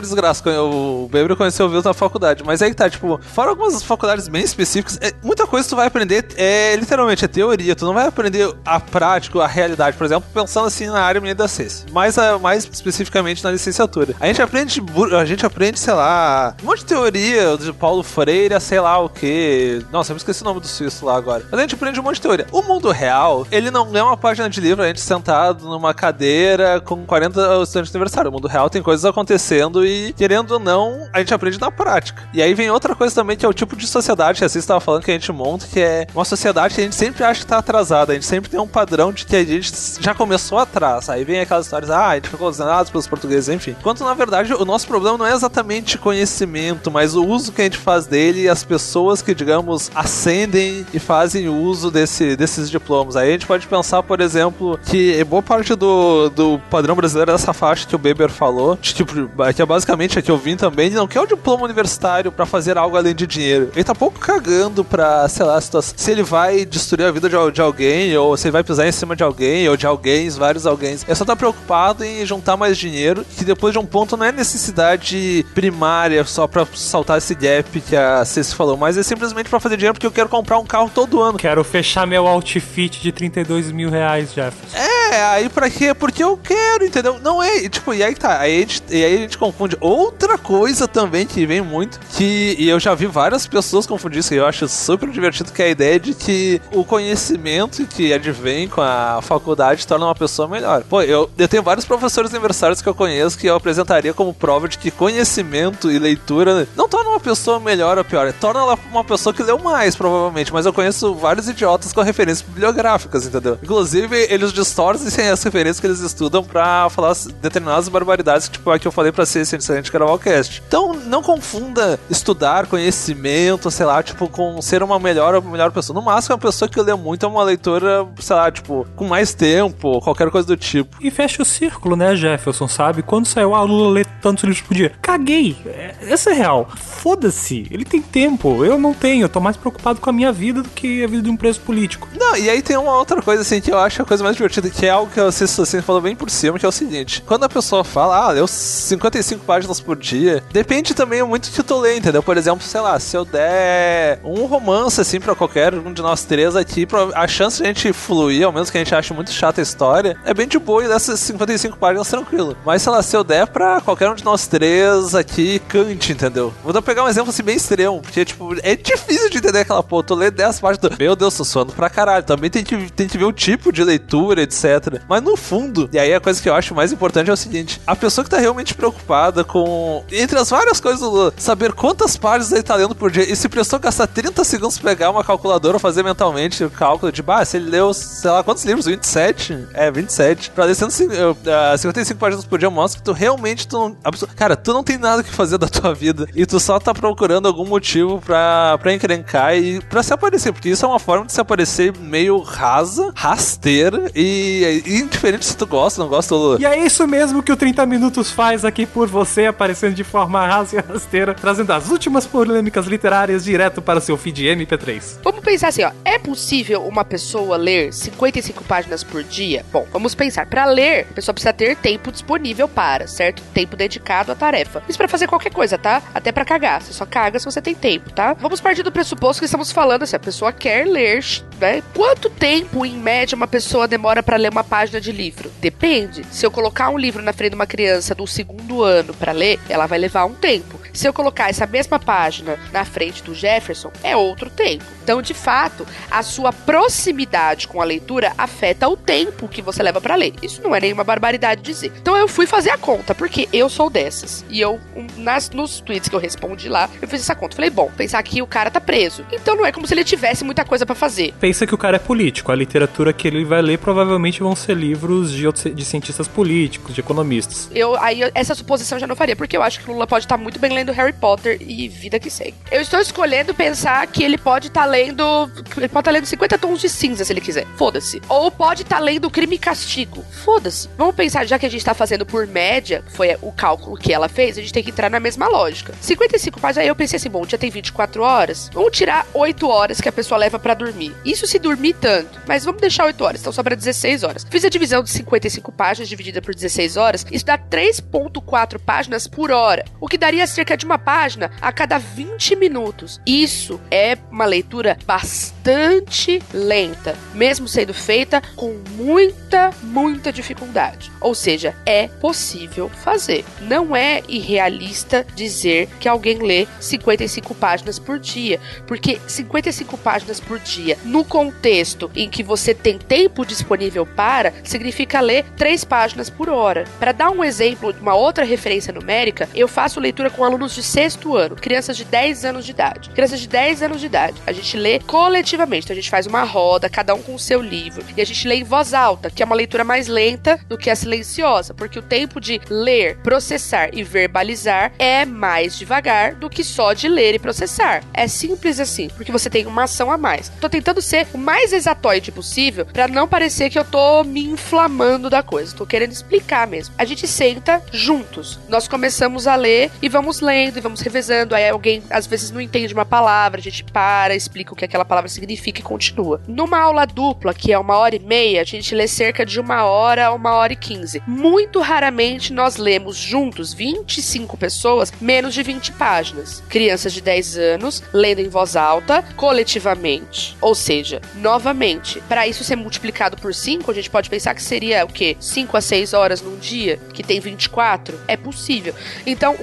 desgraça. O Baby conheceu o Vilton na faculdade. Mas aí tá, tipo, fora algumas faculdades bem específicas, é, muita coisa tu vai aprender é literalmente é teoria. Tu não vai aprender a prática, a realidade. Por exemplo, pensando assim na área minha da CES. Mais, a- mais especificamente na licenciatura. A gente aprende, a gente aprende, sei lá, um monte de teoria de Paulo Freire, sei lá o que. Nossa, eu me esqueci o nome do suíço lá agora. Mas a gente aprende um monte de teoria. O mundo real, ele não é uma página de livro, a gente sentado numa cadeira com 40 estudantes o aniversário. O mundo real tem coisas acontecendo e, querendo ou não, a gente aprende na prática. E aí vem outra coisa também, que é o tipo de sociedade que a estava falando que a gente monta, que é uma sociedade que a gente sempre acha que tá atrasada. A gente sempre tem um padrão de que a gente já começou atrás. Aí vem aquelas histórias, ah, a gente foi colonizado pelos portugueses, enfim. Enquanto, na verdade, o nosso problema não é exatamente conhecimento, mas o uso que a gente faz dele e as pessoas que, digamos, ascendem e fazem uso desse, desses diplomas. Aí a gente pode pensar, por exemplo, que boa parte do, do padrão brasileiro é essa faixa que o Beber falou, tipo, que é basicamente a que eu vim também, não quer o diploma universitário para fazer algo além de dinheiro. Ele tá pouco cagando pra, sei lá, se ele vai destruir a vida de, de alguém, ou se ele vai pisar em cima de alguém, ou de alguém, vários alguém. Ele só tá preocupado em juntar mais dinheiro, que depois de um ponto não é necessidade primária só pra saltar esse gap que a Ceci falou, mas é simplesmente para fazer dinheiro porque eu quero comprar um carro todo ano. Quero fechar meu outfit de 32 mil reais, Jefferson. É, aí pra quê? Porque eu quero, entendeu? Não é, tipo, e aí tá, aí a gente, e aí a gente confunde outra coisa também que vem muito, que e eu já vi várias pessoas confundir isso, e eu acho super divertido, que é a ideia de que o conhecimento que advém com a faculdade torna uma pessoa melhor. Pô, eu, eu tenho vários professores universitários que eu conheço que eu apresentaria como prova de que conhecimento e leitura não torna uma pessoa melhor ou pior, torna ela uma pessoa que leu mais, provavelmente, mas eu conheço vários idiotas com referências bibliográficas, entendeu? Inclusive, eles distorcem as referências que eles estudam pra falar determinadas barbaridades, tipo a que eu falei pra ser antes da gente gravar o cast. Então, não confunda estudar conhecimento, sei lá, tipo, com ser uma melhor ou melhor pessoa. No máximo, uma pessoa que lê muito é uma leitora, sei lá, tipo, com mais tempo, qualquer coisa do tipo. E fecha o círculo, né, Jefferson, sabe? Quando saiu, ah, Lula lê tantos livros por dia. Caguei. Essa é real. Foda-se. Ele tem tempo. Eu não tenho. Eu tô mais preocupado com a minha vida do que a vida de um preso político. Não, e aí tem uma outra coisa, assim, que eu acho a coisa mais divertida, que é algo que você assim, falou bem por cima, que é o seguinte. Quando a pessoa fala, ah, leu 55 páginas por dia, depende também muito do que tu lê, entendeu? Por exemplo, sei lá, se eu der um romance, assim, pra qualquer um de nós três aqui, a chance de a gente fluir, ao menos que a gente ache muito chata a história, é bem de boa e dessas 55 páginas tranquilo. Mas, sei lá, se eu der pra qualquer um de nós três aqui, cante, entendeu? Vou pegar um exemplo assim bem extremo, porque, tipo, é difícil de entender aquela porra. Tu lê 10 páginas, meu Deus, tô suando pra caralho. Também tem que, tem que ver o tipo de leitura, etc. Mas no fundo, e aí a coisa que eu acho mais importante é o seguinte: a pessoa que tá realmente preocupada com, entre as várias coisas do saber quantas páginas ele tá lendo por dia e se prestou gastar 30 segundos pra pegar uma calculadora ou fazer mentalmente o cálculo de, bah, se ele leu, sei lá, quantos livros? 27? É, 27. Pra ler 55 páginas por dia mostra que tu realmente tu não. Cara, tu não tem nada que fazer da tua vida e tu só tá procurando algum motivo pra, pra encrencar e pra se aparecer, porque isso é uma forma de se aparecer meio rasa, rasteira e, e indiferente se tu gosta, não gosta. E é isso mesmo que o 30 Minutos faz aqui por você, aparecendo de forma rasa e rasteira, trazendo as últimas polêmicas literárias direto para seu feed MP3. Vamos pensar assim, ó, é possível uma pessoa ler 55 páginas por dia? Bom, vamos pensar, para ler, a pessoa precisa ter tempo disponível para, certo? Tempo dedicado à tarefa. Isso para fazer qualquer coisa, tá? Até para cagar, você só caga se você tem tempo, tá? Vamos partir do pressuposto que estamos falando assim, a pessoa quer ler, né? Quanto tempo, em média, uma pessoa demora para ler uma página de livro? Depende. Se eu colocar um livro na frente de uma criança do segundo ano para ler, ela vai levar um tempo. Se eu colocar essa mesma página na frente do Jefferson, é outro tempo. Então, de fato, a sua proximidade com a leitura afeta o tempo que você leva para ler. Isso não é nenhuma barbaridade dizer. Então, eu fui fazer a conta, porque eu sou dessas. E eu, nas, nos tweets que eu respondi lá, eu fiz essa conta. Falei, bom, pensar que o cara tá preso. Então, não é como se ele tivesse muita coisa para fazer. Pensa que o cara é político. A literatura que ele vai ler provavelmente vão ser livros de, de cientistas políticos, de economistas. Eu, aí, essa suposição já não faria, porque eu acho que Lula pode estar tá muito bem lendo Harry Potter e vida que segue. Eu estou escolhendo pensar que ele pode estar tá lendo. Ele pode estar tá lendo 50 tons de cinza se ele quiser. Foda-se. Ou pode estar tá lendo Crime e Castigo. Foda-se. Vamos pensar, já que a gente está fazendo por média, foi o cálculo que ela fez, a gente tem que entrar na mesma lógica. 55 páginas, aí eu pensei assim, bom, dia tem 24 horas. Vamos tirar 8 horas que a pessoa leva para dormir. Isso se dormir tanto. Mas vamos deixar 8 horas, então sobra 16 horas. Fiz a divisão de 55 páginas dividida por 16 horas. Isso dá 3,4 páginas por hora. O que daria cerca de uma página a cada 20 minutos. Isso é uma leitura bastante lenta, mesmo sendo feita com muita, muita dificuldade. Ou seja, é possível fazer. Não é irrealista dizer que alguém lê 55 páginas por dia, porque 55 páginas por dia, no contexto em que você tem tempo disponível para, significa ler 3 páginas por hora. Para dar um exemplo uma outra referência numérica, eu faço leitura com alunos de sexto ano, crianças de 10 anos de idade. Crianças de 10 anos de idade. A gente lê coletivamente, então a gente faz uma roda, cada um com o seu livro, e a gente lê em voz alta, que é uma leitura mais lenta do que a silenciosa, porque o tempo de ler, processar e verbalizar é mais devagar do que só de ler e processar. É simples assim, porque você tem uma ação a mais. Tô tentando ser o mais exatoide possível para não parecer que eu tô me inflamando da coisa. Tô querendo explicar mesmo. A gente senta juntos. Nós começamos a ler e vamos lendo e vamos revezando. Aí alguém às vezes não entende uma palavra, a gente para, explica o que aquela palavra significa e continua. Numa aula dupla, que é uma hora e meia, a gente lê cerca de uma hora a uma hora e quinze. Muito raramente nós lemos juntos, 25 pessoas, menos de 20 páginas. Crianças de 10 anos lendo em voz alta, coletivamente. Ou seja, novamente, para isso ser multiplicado por 5, a gente pode pensar que seria o quê? 5 a 6 horas num dia, que tem 24? É possível. Então,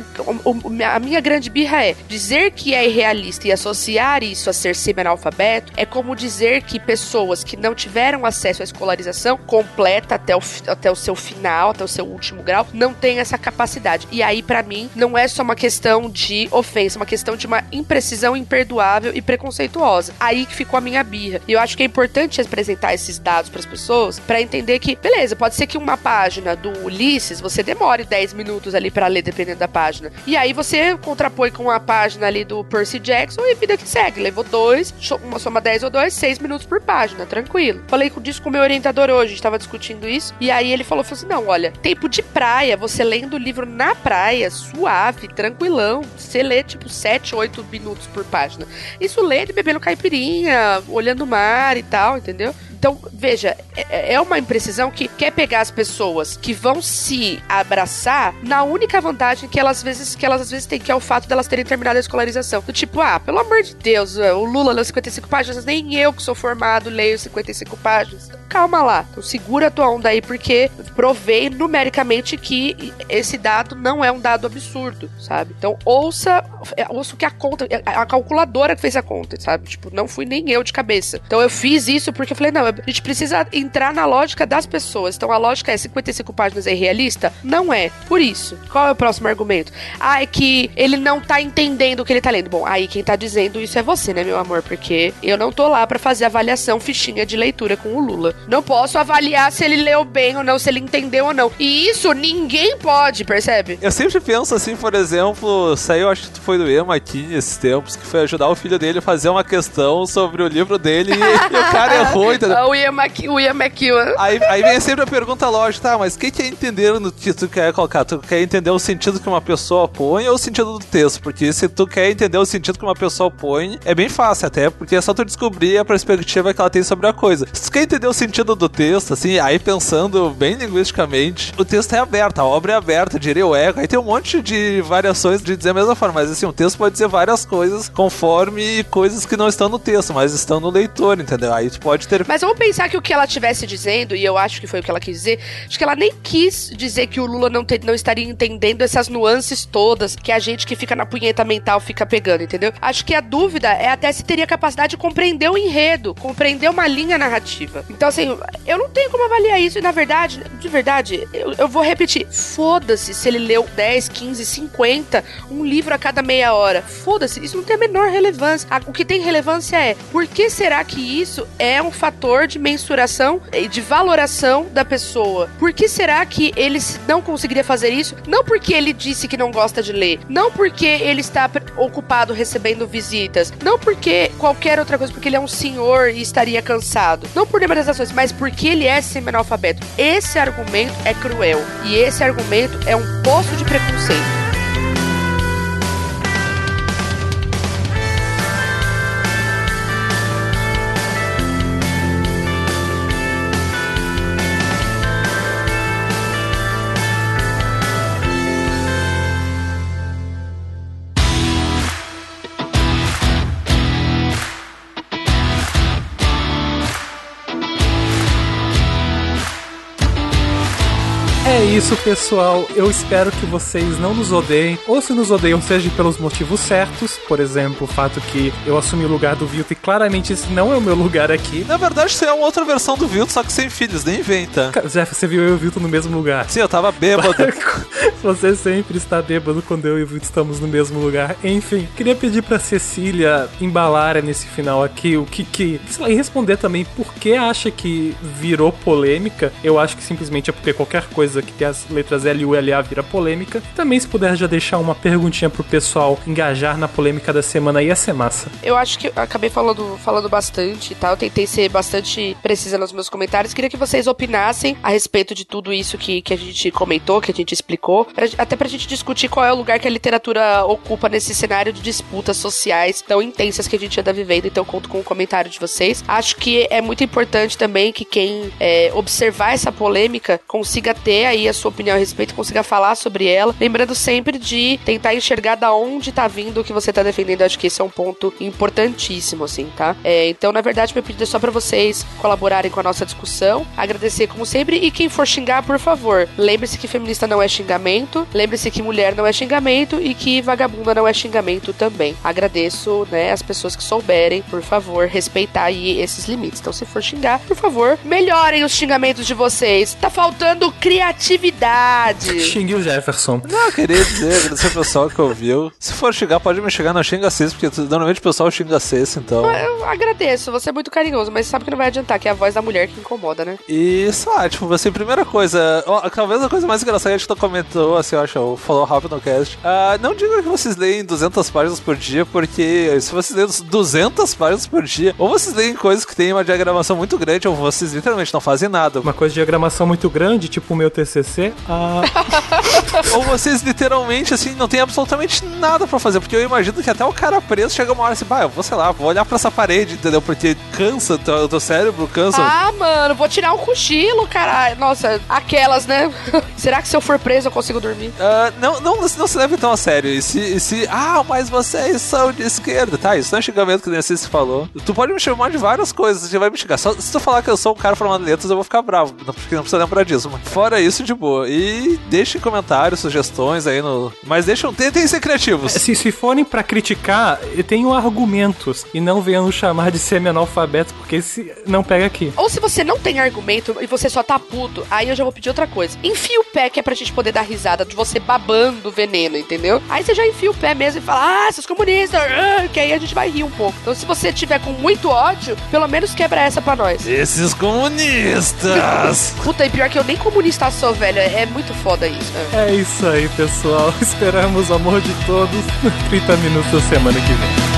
a minha grande birra é dizer que é irrealista e associar isso a ser semi-analfabeto é como dizer que pessoas que não tiveram acesso à escolarização completa até o, até o seu final, até o seu último grau, não têm essa capacidade. E aí, para mim, não é só uma questão de ofensa, é uma questão de uma imprecisão imperdoável e preconceituosa. Aí que ficou a minha birra. E eu acho que é importante apresentar esses dados para as pessoas para entender que, beleza, pode ser que uma página do Ulisses você demore 10 minutos ali para ler, dependendo da página. E aí você contrapõe com a página ali do Percy Jackson e vida que segue. Levou dois, uma soma 10 ou 2, 6 minutos por página, tranquilo. Falei disso com o meu orientador hoje, a gente tava discutindo isso. E aí ele falou, falou assim: não, olha, tempo de praia, você lendo o livro na praia, suave, tranquilão. Você lê tipo 7, 8 minutos por página. Isso lê de bebendo caipirinha, olhando o mar e tal, entendeu? Então, veja, é, é uma imprecisão que quer pegar as pessoas que vão se abraçar na única vantagem que elas às vezes, que elas às vezes têm, que é o fato delas terem terminado a escolarização. Do tipo, ah, pelo amor de Deus, é, o Lula leu 55 páginas, nem eu que sou formado leio 55 páginas. Calma lá. Então segura a tua onda aí, porque provei numericamente que esse dado não é um dado absurdo, sabe? Então ouça, é, ouça o que a conta, a calculadora que fez a conta, sabe? Tipo, não fui nem eu de cabeça. Então eu fiz isso porque eu falei, não, a gente precisa entrar na lógica das pessoas. Então a lógica é 55 páginas é realista? Não é. Por isso, qual é o próximo argumento? Ah, é que ele não tá entendendo o que ele tá lendo. Bom, aí quem tá dizendo isso é você, né, meu amor? Porque eu não tô lá para fazer avaliação fichinha de leitura com o Lula. Não posso avaliar se ele leu bem ou não, se ele entendeu ou não. E isso ninguém pode, percebe? Eu sempre penso assim, por exemplo, saiu, acho que foi do Ema aqui nesses tempos, que foi ajudar o filho dele a fazer uma questão sobre o livro dele e, e o cara errou, entendeu? O Ian McEwan. Aí, aí vem sempre a pergunta lógica, tá, mas o que, que é entender no que tu quer colocar? Tu quer entender o sentido que uma pessoa põe ou o sentido do texto? Porque se tu quer entender o sentido que uma pessoa põe, é bem fácil até, porque é só tu descobrir a perspectiva que ela tem sobre a coisa. Se tu quer entender o sentido do texto, assim, aí pensando bem linguisticamente, o texto é aberto, a obra é aberta, diria o eco, aí tem um monte de variações de dizer a mesma forma, mas assim, o texto pode dizer várias coisas conforme coisas que não estão no texto, mas estão no leitor, entendeu? Aí tu pode ter... Mas vamos pensar que o que ela estivesse dizendo, e eu acho que foi o que ela quis dizer, acho que ela nem quis dizer que o Lula não, te, não estaria entendendo essas nuances todas que a gente que fica na punheta mental fica pegando, entendeu? Acho que a dúvida é até se teria capacidade de compreender o enredo, compreender uma linha narrativa. Então, assim, eu não tenho como avaliar isso, e na verdade, de verdade, eu, eu vou repetir: foda-se se ele leu 10, 15, 50, um livro a cada meia hora. Foda-se, isso não tem a menor relevância. O que tem relevância é por que será que isso é um fator de mensuração e de valoração da pessoa? Por que será que ele não conseguiria fazer isso? Não porque ele disse que não gosta de ler, não porque ele está ocupado recebendo visitas, não porque qualquer outra coisa, porque ele é um senhor e estaria cansado, não por demonizações, mas porque ele é semi-analfabeto. Esse argumento é cruel e esse argumento é um poço de preconceito. Isso, pessoal. Eu espero que vocês não nos odeiem, ou se nos odeiam, seja pelos motivos certos. Por exemplo, o fato que eu assumi o lugar do Vilto e claramente esse não é o meu lugar aqui. Na verdade, isso é uma outra versão do Vilto, só que sem filhos, nem inventa. Ca- Jeff, você viu eu e o Vilto no mesmo lugar. Sim, eu tava bêbado. Você sempre está bêbado quando eu e o Vilto estamos no mesmo lugar. Enfim, queria pedir pra Cecília embalar nesse final aqui o que que. Lá, e responder também por que acha que virou polêmica. Eu acho que simplesmente é porque qualquer coisa que tem as letras L U L A vira polêmica. Também, se puder já deixar uma perguntinha pro pessoal engajar na polêmica da semana, ia ser massa. Eu acho que acabei falando, falando bastante e tal. Tentei ser bastante precisa nos meus comentários. Queria que vocês opinassem a respeito de tudo isso que, que a gente comentou, que a gente explicou. pra- até pra gente discutir qual é o lugar que a literatura ocupa nesse cenário de disputas sociais tão intensas que a gente anda vivendo. Então, conto com o comentário de vocês. Acho que é muito importante também que quem é, observar essa polêmica consiga ter aí a sua opinião a respeito, consiga falar sobre ela. Lembrando sempre de tentar enxergar da onde tá vindo o que você tá defendendo. Acho que esse é um ponto importantíssimo, assim, tá? É, então, na verdade, meu pedido é só pra vocês colaborarem com a nossa discussão. Agradecer, como sempre. E quem for xingar, por favor, lembre-se que feminista não é xingamento. Lembre-se que mulher não é xingamento e que vagabunda não é xingamento também. Agradeço, né, as pessoas que souberem, por favor, respeitar aí esses limites. Então, se for xingar, por favor, melhorem os xingamentos de vocês. Tá faltando criatividade. Xingue o Jefferson. Não, eu queria dizer, agradecer ao pessoal que ouviu. Se for xingar, pode me xingar, não xinga cês, porque normalmente o pessoal xinga cês, então. Eu agradeço, você é muito carinhoso, mas sabe que não vai adiantar, que é a voz da mulher que incomoda, né? E, sei lá, tipo, você, primeira coisa, ó, talvez a coisa mais engraçada que gente comentou, assim, eu acho, o falou rápido no cast. Ah, não diga que vocês leem 200 páginas por dia, porque se vocês leem 200 páginas por dia, ou vocês leem coisas que têm uma diagramação muito grande, ou vocês literalmente não fazem nada. Uma coisa de diagramação muito grande, tipo o meu TCC. Ah, ou vocês literalmente, assim, não tem absolutamente nada pra fazer, porque eu imagino que até o cara preso chega uma hora assim, bah, eu vou, sei lá, vou olhar pra essa parede, entendeu? Porque cansa, teu, teu cérebro cansa. Ah, mano, vou tirar um cochilo, caralho. Nossa, aquelas, né? Será que se eu for preso eu consigo dormir? Ah, não, não, não se leve tão a sério. E se, e se. Ah, mas vocês são de esquerda. Tá, isso não é xingamento que nem assim se falou. Tu pode me chamar de várias coisas, você vai me xingar. Só, se tu falar que eu sou um cara formado em letras, eu vou ficar bravo. Não, porque não precisa lembrar disso. Mas fora isso, de boa. E deixem comentários, sugestões aí no. Mas deixam. Tentem ser criativos. se, se forem pra criticar, eu tenho argumentos. E não venham nos chamar de semi-analfabetos, porque esse não pega aqui. Ou se você não tem argumento e você só tá puto, aí eu já vou pedir outra coisa. Enfia o pé que é pra gente poder dar risada de você babando o veneno, entendeu? Aí você já enfia o pé mesmo e fala, ah, seus comunistas, ah", que aí a gente vai rir um pouco. Então se você tiver com muito ódio, pelo menos quebra essa pra nós. Esses comunistas! Puta, e pior que eu nem comunista sou, velho. É muito foda isso. né? É isso aí, pessoal. Esperamos o amor de todos no 30 minutos da semana que vem.